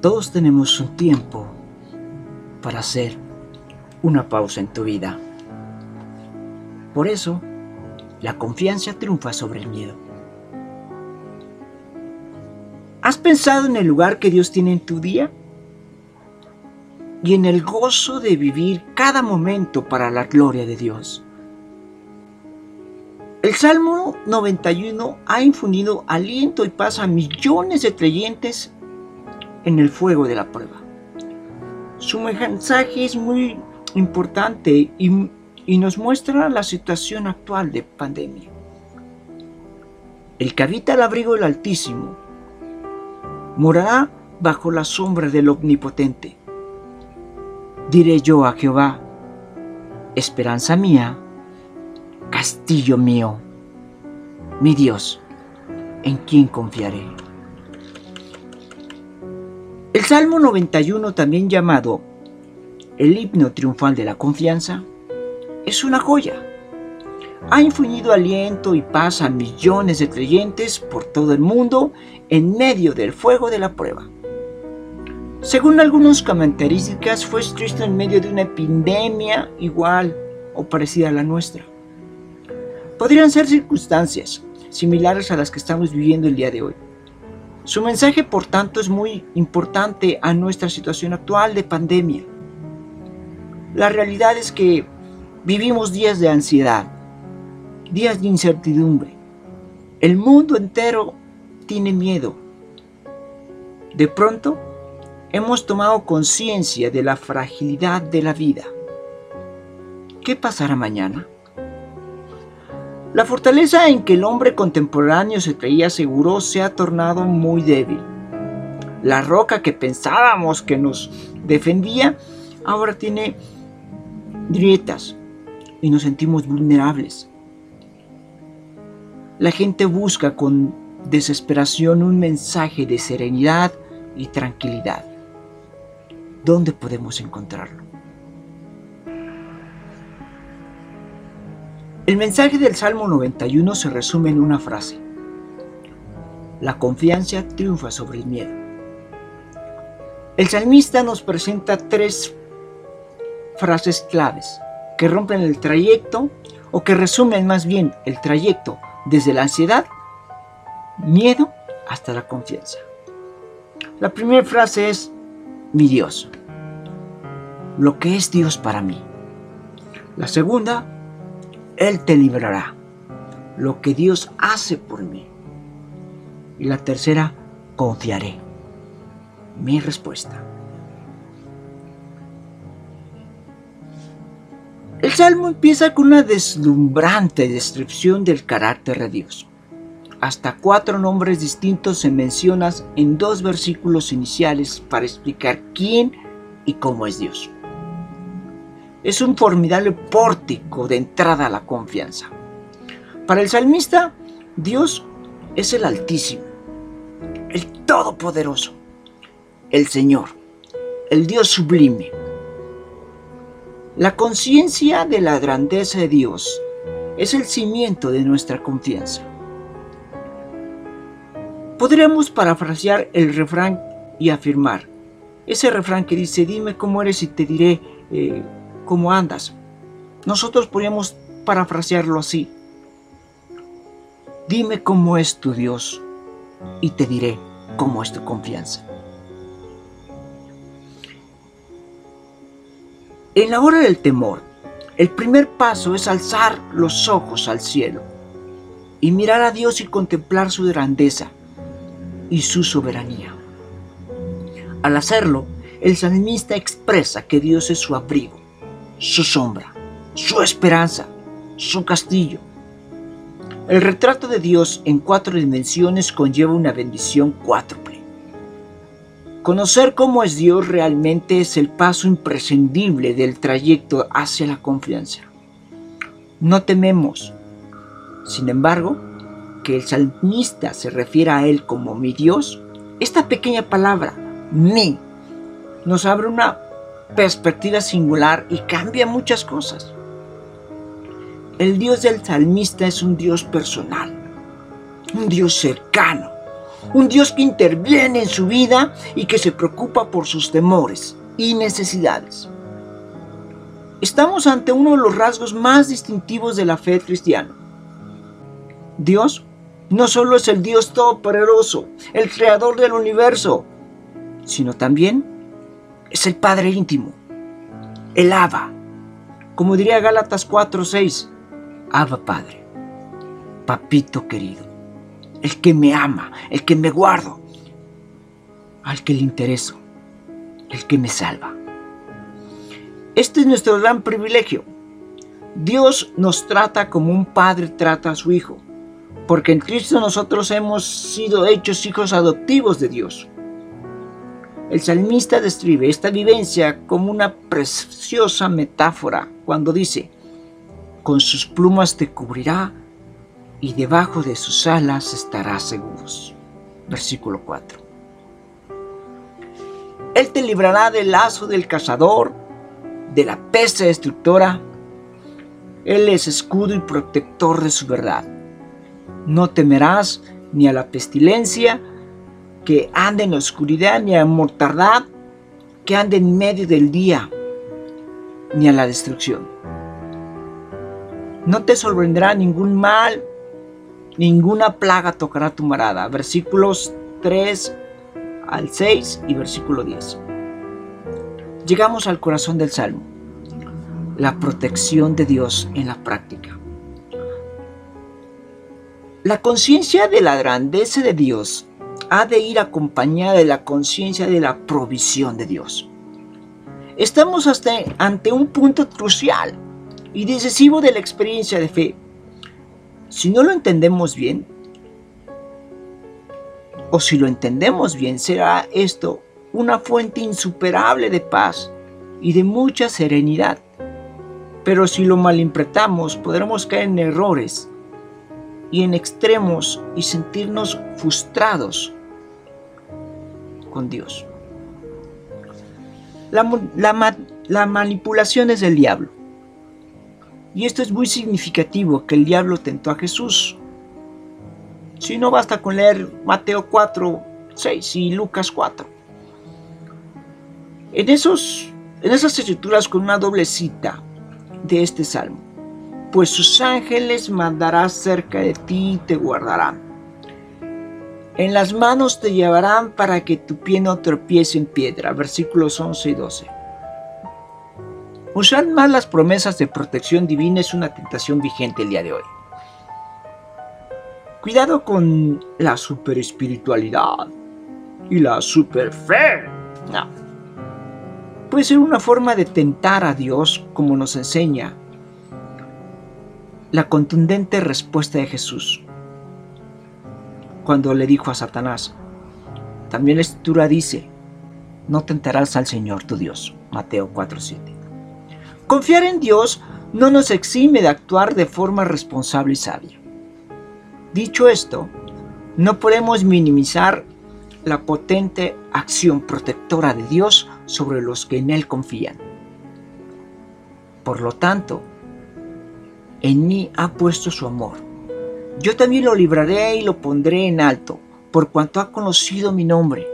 Todos tenemos un tiempo para hacer una pausa en tu vida. Por eso, la confianza triunfa sobre el miedo. ¿Has pensado en el lugar que Dios tiene en tu día? Y en el gozo de vivir cada momento para la gloria de Dios. El Salmo 91 ha infundido aliento y paz a millones de creyentes en el fuego de la prueba. Su mensaje es muy importante y, nos muestra la situación actual de pandemia. El que habita al abrigo del Altísimo morará bajo la sombra del Omnipotente. Diré yo a Jehová, esperanza mía castillo mío, mi Dios, en quien confiaré. El Salmo 91, también llamado el himno triunfal de la confianza, es una joya. Ha infundido aliento y paz a millones de creyentes por todo el mundo en medio del fuego de la prueba. Según algunos comentaristas, fue escrito en medio de una epidemia igual o parecida a la nuestra. Podrían ser circunstancias similares a las que estamos viviendo el día de hoy. Su mensaje, por tanto, es muy importante a nuestra situación actual de pandemia. La realidad es que vivimos días de ansiedad, días de incertidumbre. El mundo entero tiene miedo. De pronto, hemos tomado conciencia de la fragilidad de la vida. ¿Qué pasará mañana? La fortaleza en que el hombre contemporáneo se creía seguro se ha tornado muy débil. La roca que pensábamos que nos defendía ahora tiene grietas y nos sentimos vulnerables. La gente busca con desesperación un mensaje de serenidad y tranquilidad. ¿Dónde podemos encontrarlo? El mensaje del Salmo 91 se resume en una frase. La confianza triunfa sobre el miedo. El salmista nos presenta tres frases claves que rompen el trayecto o que resumen más bien el trayecto desde la ansiedad, miedo hasta la confianza. La primera frase es mi Dios, lo que es Dios para mí. La segunda, él te librará. Lo que Dios hace por mí. Y la tercera, confiaré. Mi respuesta. El salmo empieza con una deslumbrante descripción del carácter de Dios. Hasta cuatro nombres distintos se mencionan en dos versículos iniciales para explicar quién y cómo es Dios es un formidable pórtico de entrada a la confianza. Para el salmista, Dios es el Altísimo, el Todopoderoso, el Señor, el Dios sublime. La conciencia de la grandeza de Dios es el cimiento de nuestra confianza. Podríamos parafrasear el refrán y afirmar, ese refrán que dice, dime cómo eres y te diré eh, cómo andas. Nosotros podríamos parafrasearlo así. Dime cómo es tu Dios y te diré cómo es tu confianza. En la hora del temor, el primer paso es alzar los ojos al cielo y mirar a Dios y contemplar su grandeza y su soberanía. Al hacerlo, el salmista expresa que Dios es su abrigo, su sombra, su esperanza, su castillo. El retrato de Dios en cuatro dimensiones conlleva una bendición cuádruple. Conocer cómo es Dios realmente es el paso imprescindible del trayecto hacia la confianza. No tememos, sin embargo, que el salmista se refiera a Él como mi Dios, esta pequeña palabra, mi, nos abre una perspectiva singular y cambia muchas cosas. El Dios del salmista es un Dios personal, un Dios cercano, un Dios que interviene en su vida y que se preocupa por sus temores y necesidades. Estamos ante uno de los rasgos más distintivos de la fe cristiana. Dios no solo es el Dios todopoderoso, el creador del universo, sino también es el Padre íntimo, el Abba. Como diría Gálatas 4:6, Abba Padre, papito querido, el que me ama, el que me guardo, al que le intereso, el que me salva. Este es nuestro gran privilegio. Dios nos trata como un padre trata a su hijo, porque en Cristo nosotros hemos sido hechos hijos adoptivos de Dios. El salmista describe esta vivencia como una preciosa metáfora cuando dice, con sus plumas te cubrirá y debajo de sus alas estarás seguros. Versículo 4. Él te librará del lazo del cazador de la peste destructora. Él es escudo y protector de su verdad. No temerás ni a la pestilencia que ande en la oscuridad, ni a la mortandad que ande en medio del día, ni a la destrucción. No te sorprenderá ningún mal, ninguna plaga tocará tu morada. Versículos 3 al 6 y versículo 10 llegamos al corazón del Salmo, la protección de Dios en la práctica. La conciencia de la grandeza de Dios ha de ir acompañada de la conciencia de la provisión de Dios. Estamos hasta ante un punto crucial y decisivo de la experiencia de fe. Si no lo entendemos bien, o si lo entendemos bien, será esto una fuente insuperable de paz y de mucha serenidad. Pero si lo malimprestamos, podremos caer en errores y en extremos y sentirnos frustrados con Dios. La, la manipulación es del diablo. Y esto es muy significativo que el diablo tentó a Jesús. Si no basta con leer Mateo 4, 6 y Lucas 4. En, esos, en esas escrituras con una doble cita de este salmo, pues sus ángeles mandará cerca de ti y te guardarán. En las manos te llevarán para que tu pie no tropiece en piedra. Versículos 11 y 12. Usar más las promesas de protección divina es una tentación vigente el día de hoy. Cuidado con la superespiritualidad y la superfe. No puede ser una forma de tentar a Dios como nos enseña la contundente respuesta de Jesús cuando le dijo a Satanás, también la escritura dice, no tentarás al Señor tu Dios. Mateo 4:7. Confiar en Dios no nos exime de actuar de forma responsable y sabia. Dicho esto, no podemos minimizar la potente acción protectora de Dios sobre los que en Él confían. Por lo tanto, en mí ha puesto su amor. Yo también lo libraré y lo pondré en alto, por cuanto ha conocido mi nombre.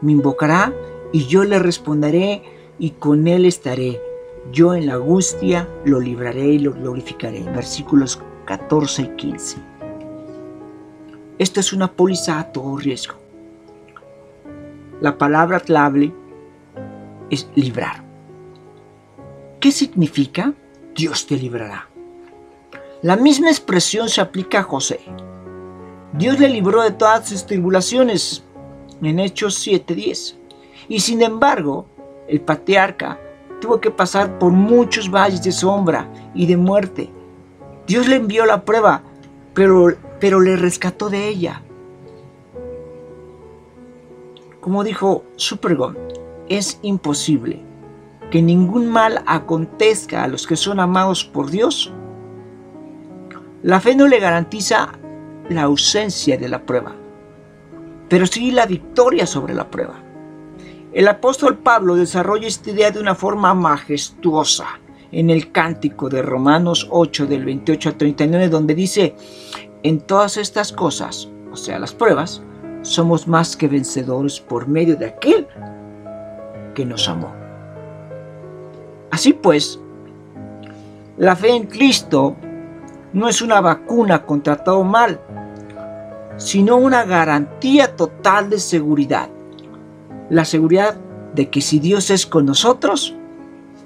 Me invocará y yo le responderé y con él estaré. Yo en la angustia lo libraré y lo glorificaré. Versículos 14 y 15. Esto es una póliza a todo riesgo. La palabra clave es librar. ¿Qué significa? Dios te librará. La misma expresión se aplica a José. Dios le libró de todas sus tribulaciones en Hechos 7:10. Y sin embargo, el patriarca tuvo que pasar por muchos valles de sombra y de muerte. Dios le envió la prueba, pero, pero le rescató de ella. Como dijo Supergon, es imposible que ningún mal acontezca a los que son amados por Dios. La fe no le garantiza la ausencia de la prueba, pero sí la victoria sobre la prueba. El apóstol Pablo desarrolla esta idea de una forma majestuosa en el cántico de Romanos 8 del 28 al 39 donde dice, en todas estas cosas, o sea, las pruebas, somos más que vencedores por medio de aquel que nos amó. Así pues, la fe en Cristo no es una vacuna contra todo mal, sino una garantía total de seguridad. La seguridad de que si Dios es con nosotros,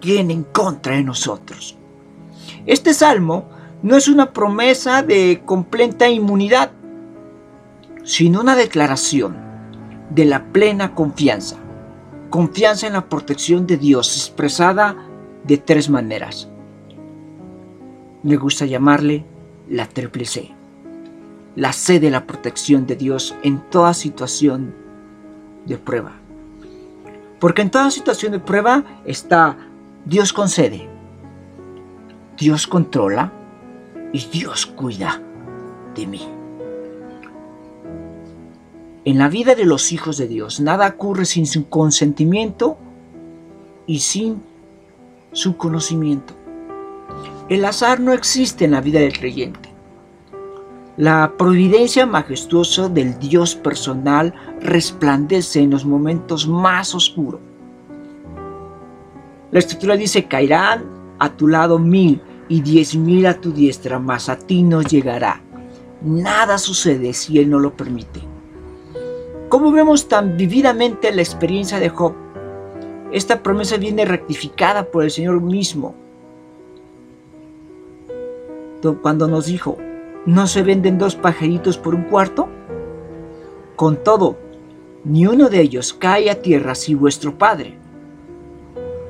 ¿quién en contra de nosotros? Este salmo no es una promesa de completa inmunidad, sino una declaración de la plena confianza. Confianza en la protección de Dios expresada de tres maneras. Me gusta llamarle la triple C. La C de la protección de Dios en toda situación de prueba. Porque en toda situación de prueba está Dios concede, Dios controla y Dios cuida de mí. En la vida de los hijos de Dios nada ocurre sin su consentimiento y sin su conocimiento. El azar no existe en la vida del creyente. La providencia majestuosa del Dios personal resplandece en los momentos más oscuros. La escritura dice, caerán a tu lado mil y diez mil a tu diestra, mas a ti no llegará. Nada sucede si Él no lo permite. ¿Cómo vemos tan vividamente la experiencia de Job? Esta promesa viene rectificada por el Señor mismo. Cuando nos dijo, ¿no se venden dos pajaritos por un cuarto? Con todo, ni uno de ellos cae a tierra si vuestro Padre,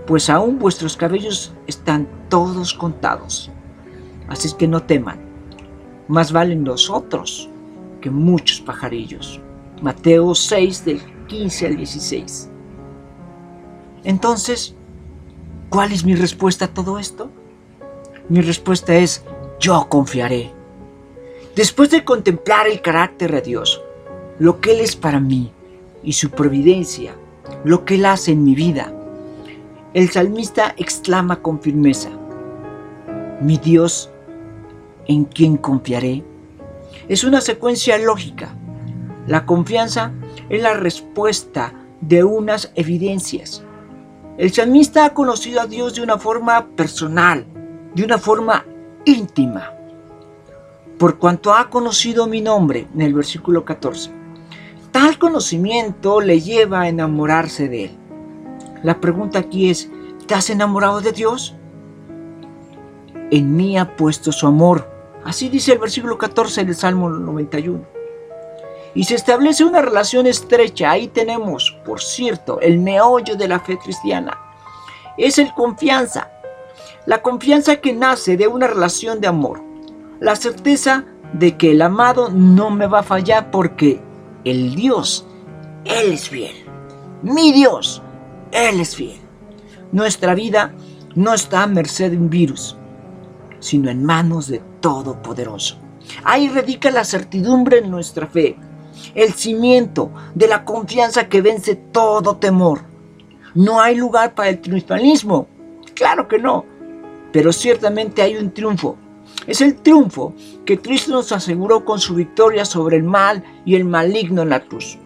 pues aún vuestros cabellos están todos contados. Así es que no teman, más valen los otros que muchos pajarillos. Mateo 6 del 15 al 16. Entonces, ¿cuál es mi respuesta a todo esto? Mi respuesta es, yo confiaré. Después de contemplar el carácter de Dios, lo que Él es para mí y su providencia, lo que Él hace en mi vida, el salmista exclama con firmeza, mi Dios, en quien confiaré. Es una secuencia lógica la confianza es la respuesta de unas evidencias. El salmista ha conocido a Dios de una forma personal, de una forma íntima, por cuanto ha conocido mi nombre en el versículo 14. Tal conocimiento le lleva a enamorarse de Él. La pregunta aquí es, ¿te has enamorado de Dios? En mí ha puesto su amor. Así dice el versículo 14 del Salmo 91 y se establece una relación estrecha. Ahí tenemos, por cierto, el meollo de la fe cristiana. Es el confianza. La confianza que nace de una relación de amor. La certeza de que el amado no me va a fallar porque el Dios, Él es fiel. Mi Dios, Él es fiel. Nuestra vida no está a merced de un virus, sino en manos de Todopoderoso. Ahí radica la certidumbre en nuestra fe el cimiento de la confianza que vence todo temor. No hay lugar para el triunfalismo, claro que no, pero ciertamente hay un triunfo. Es el triunfo que Cristo nos aseguró con su victoria sobre el mal y el maligno en la cruz.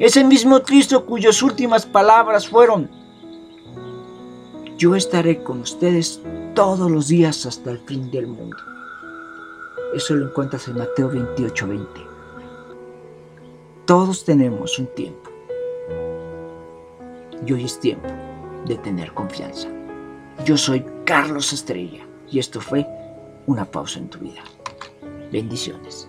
Ese mismo Cristo cuyas últimas palabras fueron, yo estaré con ustedes todos los días hasta el fin del mundo. Eso lo encuentras en Mateo 28, 20. Todos tenemos un tiempo. Y hoy es tiempo de tener confianza. Yo soy Carlos Estrella y esto fue una pausa en tu vida. Bendiciones.